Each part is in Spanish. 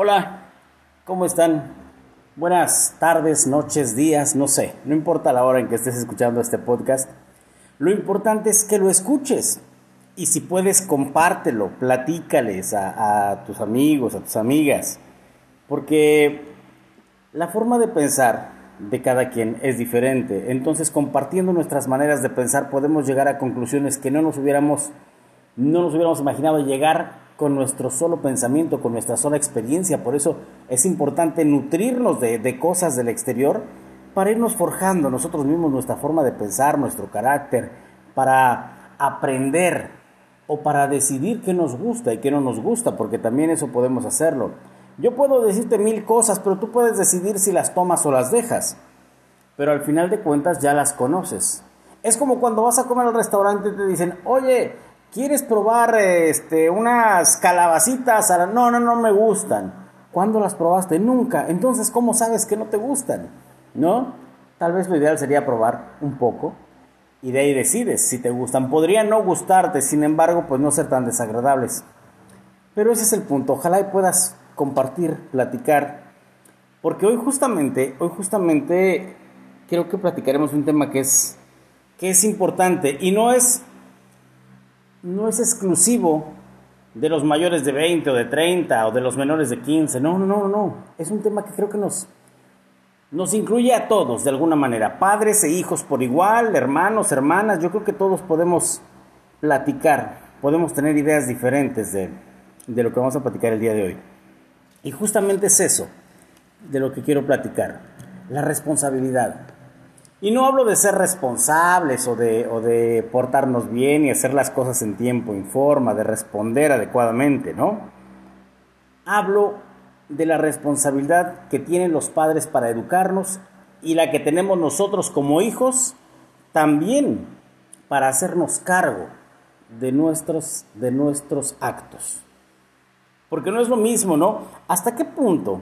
Hola, ¿cómo están? Buenas tardes, noches, días, no sé, no importa la hora en que estés escuchando este podcast. Lo importante es que lo escuches. Y si puedes, compártelo, platícales a, tus amigos, a tus amigas. Porque la forma de pensar de cada quien es diferente. Entonces, compartiendo nuestras maneras de pensar, podemos llegar a conclusiones que no nos hubiéramos, no nos hubiéramos imaginado llegar con nuestro solo pensamiento, con nuestra sola experiencia. Por eso es importante nutrirnos de, cosas del exterior para irnos forjando nosotros mismos nuestra forma de pensar, nuestro carácter, para aprender o para decidir qué nos gusta y qué no nos gusta, porque también eso podemos hacerlo. Yo puedo decirte mil cosas, pero tú puedes decidir si las tomas o las dejas. Pero al final de cuentas ya las conoces. Es como cuando vas a comer al restaurante y te dicen, oye, ¿Quieres probar este, unas calabacitas? No, no, no me gustan. ¿Cuándo las probaste? Nunca. Entonces, ¿cómo sabes que no te gustan? ¿No? Tal vez lo ideal sería probar un poco y de ahí decides si te gustan. Podrían no gustarte, sin embargo, pues no ser tan desagradables. Pero ese es el punto. Ojalá y puedas compartir, platicar, porque hoy justamente, hoy justamente creo que platicaremos un tema que es que es importante y no es no es exclusivo de los mayores de 20 o de 30 o de los menores de 15. No, no, no, no. Es un tema que creo que nos, nos incluye a todos de alguna manera. Padres e hijos por igual, hermanos, hermanas. Yo creo que todos podemos platicar, podemos tener ideas diferentes de, de lo que vamos a platicar el día de hoy. Y justamente es eso de lo que quiero platicar. La responsabilidad. Y no hablo de ser responsables o de, o de portarnos bien y hacer las cosas en tiempo, en forma, de responder adecuadamente, ¿no? Hablo de la responsabilidad que tienen los padres para educarnos y la que tenemos nosotros como hijos también para hacernos cargo de nuestros, de nuestros actos. Porque no es lo mismo, ¿no? ¿Hasta qué punto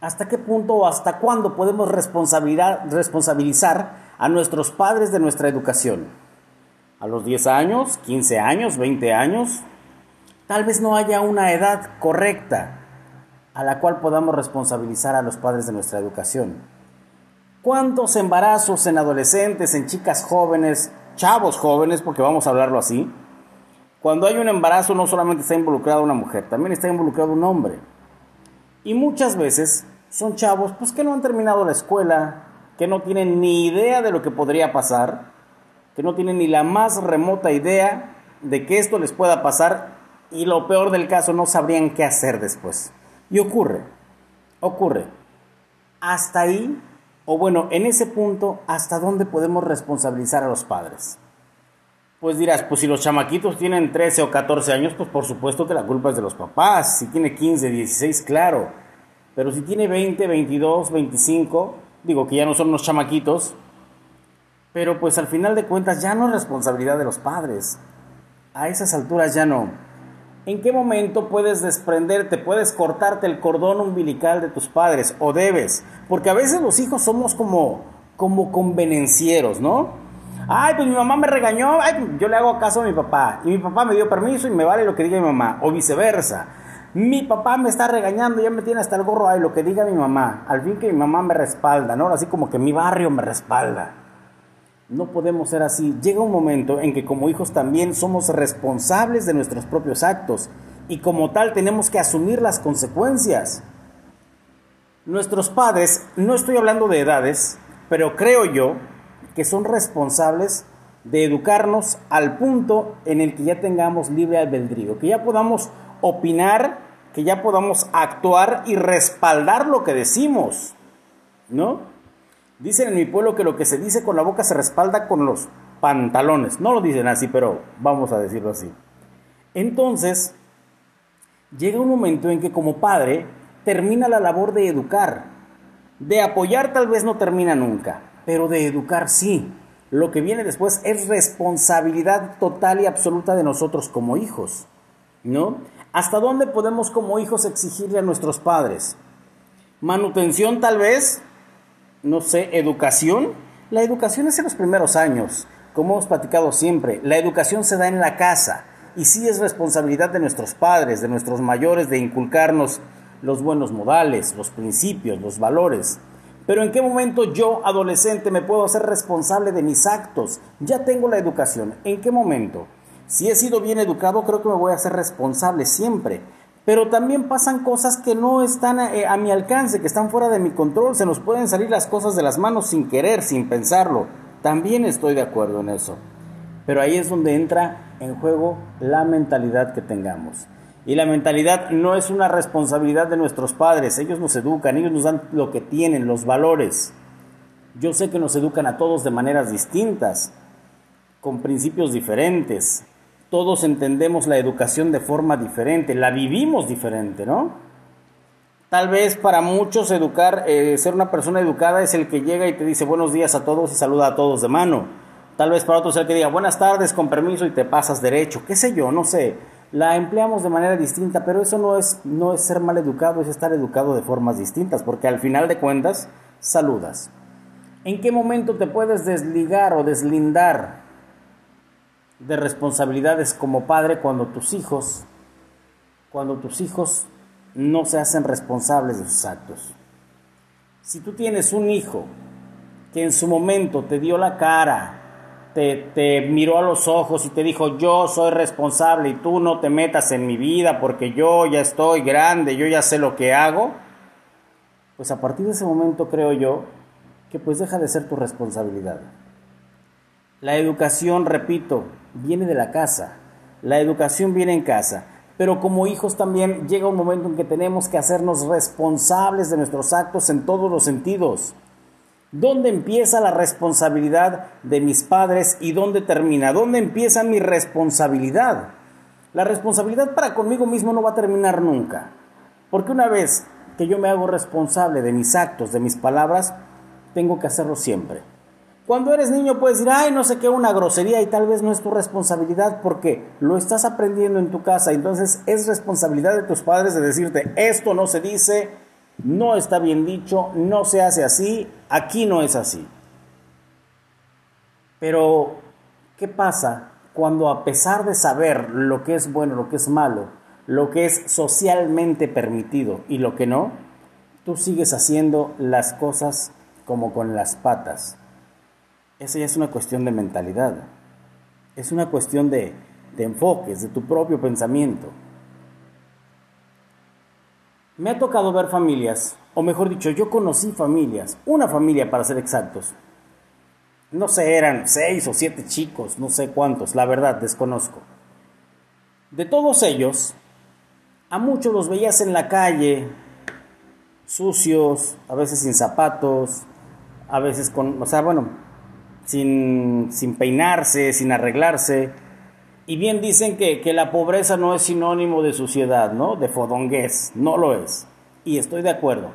¿Hasta qué punto o hasta cuándo podemos responsabilizar a nuestros padres de nuestra educación? ¿A los 10 años, 15 años, 20 años? Tal vez no haya una edad correcta a la cual podamos responsabilizar a los padres de nuestra educación. ¿Cuántos embarazos en adolescentes, en chicas jóvenes, chavos jóvenes, porque vamos a hablarlo así? Cuando hay un embarazo no solamente está involucrada una mujer, también está involucrado un hombre. Y muchas veces son chavos pues que no han terminado la escuela, que no tienen ni idea de lo que podría pasar, que no tienen ni la más remota idea de que esto les pueda pasar y lo peor del caso no sabrían qué hacer después. Y ocurre, ocurre. Hasta ahí, o bueno, en ese punto, ¿hasta dónde podemos responsabilizar a los padres? Pues dirás, pues si los chamaquitos tienen 13 o 14 años, pues por supuesto que la culpa es de los papás. Si tiene 15, 16, claro. Pero si tiene 20, 22, 25, digo que ya no son unos chamaquitos, pero pues al final de cuentas ya no es responsabilidad de los padres. A esas alturas ya no. ¿En qué momento puedes desprenderte, puedes cortarte el cordón umbilical de tus padres? O debes. Porque a veces los hijos somos como, como convenencieros, ¿no? Ay, pues mi mamá me regañó, ay, yo le hago caso a mi papá. Y mi papá me dio permiso y me vale lo que diga mi mamá. O viceversa. Mi papá me está regañando, ya me tiene hasta el gorro, ay, lo que diga mi mamá. Al fin que mi mamá me respalda, ¿no? Así como que mi barrio me respalda. No podemos ser así. Llega un momento en que como hijos también somos responsables de nuestros propios actos y como tal tenemos que asumir las consecuencias. Nuestros padres, no estoy hablando de edades, pero creo yo que son responsables de educarnos al punto en el que ya tengamos libre albedrío, que ya podamos opinar, que ya podamos actuar y respaldar lo que decimos, ¿no? Dicen en mi pueblo que lo que se dice con la boca se respalda con los pantalones. No lo dicen así, pero vamos a decirlo así. Entonces, llega un momento en que como padre termina la labor de educar. De apoyar tal vez no termina nunca, pero de educar sí. Lo que viene después es responsabilidad total y absoluta de nosotros como hijos, ¿no? ¿Hasta dónde podemos como hijos exigirle a nuestros padres? Manutención tal vez, no sé, educación. La educación es en los primeros años, como hemos platicado siempre. La educación se da en la casa y sí es responsabilidad de nuestros padres, de nuestros mayores, de inculcarnos los buenos modales, los principios, los valores. Pero ¿en qué momento yo, adolescente, me puedo hacer responsable de mis actos? Ya tengo la educación. ¿En qué momento? Si he sido bien educado, creo que me voy a hacer responsable siempre. Pero también pasan cosas que no están a, eh, a, mi alcance, que están fuera de mi control. Se nos pueden salir las cosas de las manos sin querer, sin pensarlo. También estoy de acuerdo en eso. Pero ahí es donde entra en juego la mentalidad que tengamos. Y la mentalidad no es una responsabilidad de nuestros padres. Ellos nos educan, ellos nos dan lo que tienen, los valores. Yo sé que nos educan a todos de maneras distintas, con principios diferentes, todos entendemos la educación de forma diferente, la vivimos diferente, ¿no? Tal vez para muchos educar, eh, ser una persona educada es el que llega y te dice buenos días a todos y saluda a todos de mano. Tal vez para otros es el que diga buenas tardes, con permiso y te pasas derecho, qué sé yo, no sé. La empleamos de manera distinta, pero eso no es, no es ser mal educado, es estar educado de formas distintas, porque al final de cuentas saludas. ¿En qué momento te puedes desligar o deslindar de responsabilidades como padre cuando tus hijos, cuando tus hijos no se hacen responsables de sus actos. Si tú tienes un hijo que en su momento te dio la cara, te, miró a los ojos y te dijo yo soy responsable y tú no te metas en mi vida porque yo ya estoy grande, yo ya sé lo que hago, pues a partir de ese momento creo yo que pues deja de ser tu responsabilidad. La educación, repito, viene de la casa. La educación viene en casa. Pero como hijos también llega un momento en que tenemos que hacernos responsables de nuestros actos en todos los sentidos. ¿Dónde empieza la responsabilidad de mis padres y dónde termina? ¿Dónde empieza mi responsabilidad? La responsabilidad para conmigo mismo no va a terminar nunca. Porque una vez que yo me hago responsable de mis actos, de mis palabras, tengo que hacerlo siempre. Cuando eres niño puedes decir, ay, no sé qué, una grosería y tal vez no es tu responsabilidad porque lo estás aprendiendo en tu casa. Entonces es responsabilidad de tus padres de decirte, esto no se dice, no está bien dicho, no se hace así, aquí no es así. Pero, ¿qué pasa cuando a pesar de saber lo que es bueno, lo que es malo, lo que es socialmente permitido y lo que no, tú sigues haciendo las cosas como con las patas? Esa ya es una cuestión de mentalidad. Es una cuestión de, de enfoques, de tu propio pensamiento. Me ha tocado ver familias, o mejor dicho, yo conocí familias, una familia para ser exactos. No sé, eran seis o siete chicos, no sé cuántos, la verdad, desconozco. De todos ellos, a muchos los veías en la calle, sucios, a veces sin zapatos, a veces con, o sea, bueno, sin, sin peinarse, sin arreglarse. Y bien dicen que, que, la pobreza no es sinónimo de suciedad, ¿no? De fodongués, no lo es. Y estoy de acuerdo.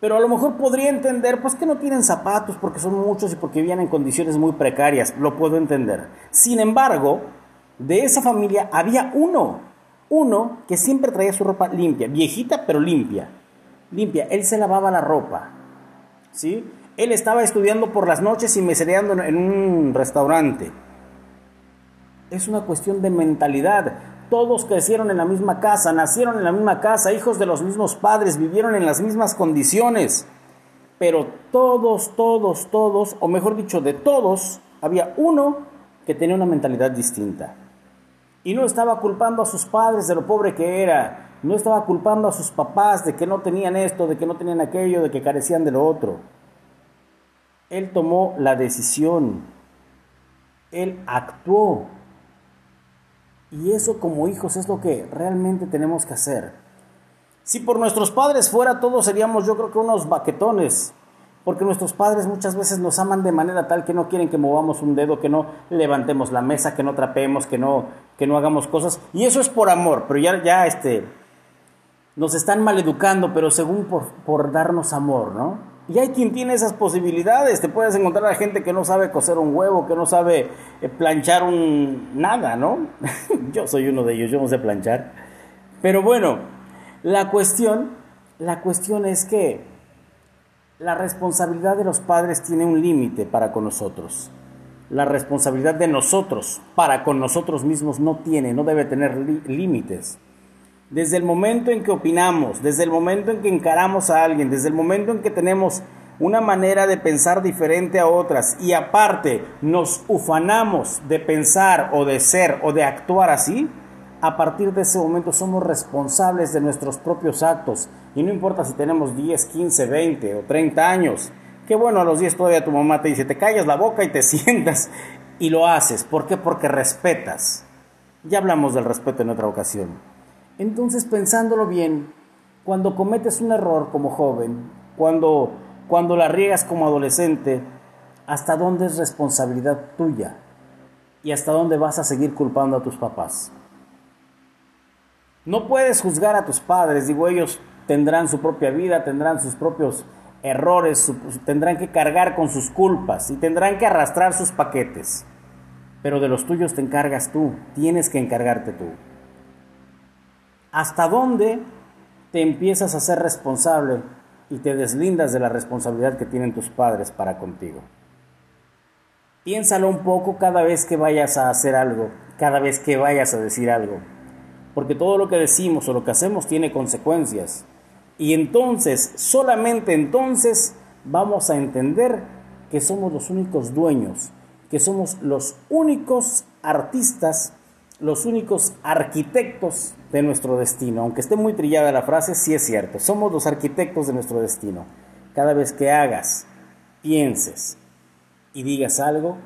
Pero a lo mejor podría entender, pues que no tienen zapatos porque son muchos y porque vivían en condiciones muy precarias, lo puedo entender. Sin embargo, de esa familia había uno, uno que siempre traía su ropa limpia, viejita pero limpia, limpia. Él se lavaba la ropa, ¿sí? Él estaba estudiando por las noches y mesereando en un restaurante. Es una cuestión de mentalidad. Todos crecieron en la misma casa, nacieron en la misma casa, hijos de los mismos padres, vivieron en las mismas condiciones. Pero todos, todos, todos, o mejor dicho, de todos, había uno que tenía una mentalidad distinta. Y no estaba culpando a sus padres de lo pobre que era, no estaba culpando a sus papás de que no tenían esto, de que no tenían aquello, de que carecían de lo otro. Él tomó la decisión, Él actuó. Y eso como hijos es lo que realmente tenemos que hacer. Si por nuestros padres fuera, todos seríamos yo creo que unos baquetones, porque nuestros padres muchas veces nos aman de manera tal que no quieren que movamos un dedo, que no levantemos la mesa, que no trapemos, que no, que no hagamos cosas. Y eso es por amor, pero ya, ya este, nos están maleducando, pero según por, por darnos amor, ¿no? Y hay quien tiene esas posibilidades. Te puedes encontrar a gente que no sabe coser un huevo, que no sabe eh, planchar un nada, ¿no? yo soy uno de ellos, yo no sé planchar. Pero bueno, la cuestión, la cuestión es que la responsabilidad de los padres tiene un límite para con nosotros. La responsabilidad de nosotros para con nosotros mismos no tiene, no debe tener límites. Desde el momento en que opinamos, desde el momento en que encaramos a alguien, desde el momento en que tenemos una manera de pensar diferente a otras y aparte nos ufanamos de pensar o de ser o de actuar así, a partir de ese momento somos responsables de nuestros propios actos. Y no importa si tenemos 10, 15, 20 o 30 años. Que bueno, a los 10 todavía tu mamá te dice, te callas la boca y te sientas y lo haces. ¿Por qué? Porque respetas. Ya hablamos del respeto en otra ocasión. Entonces, pensándolo bien, cuando cometes un error como joven, cuando, cuando la riegas como adolescente, ¿hasta dónde es responsabilidad tuya? ¿Y hasta dónde vas a seguir culpando a tus papás? No puedes juzgar a tus padres, digo, ellos tendrán su propia vida, tendrán sus propios errores, tendrán que cargar con sus culpas y tendrán que arrastrar sus paquetes. Pero de los tuyos te encargas tú, tienes que encargarte tú. ¿Hasta dónde te empiezas a ser responsable y te deslindas de la responsabilidad que tienen tus padres para contigo? Piénsalo un poco cada vez que vayas a hacer algo, cada vez que vayas a decir algo, porque todo lo que decimos o lo que hacemos tiene consecuencias. Y entonces, solamente entonces, vamos a entender que somos los únicos dueños, que somos los únicos artistas los únicos arquitectos de nuestro destino. Aunque esté muy trillada la frase, sí es cierto. Somos los arquitectos de nuestro destino. Cada vez que hagas, pienses y digas algo,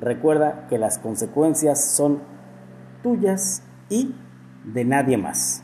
recuerda que las consecuencias son tuyas y de nadie más.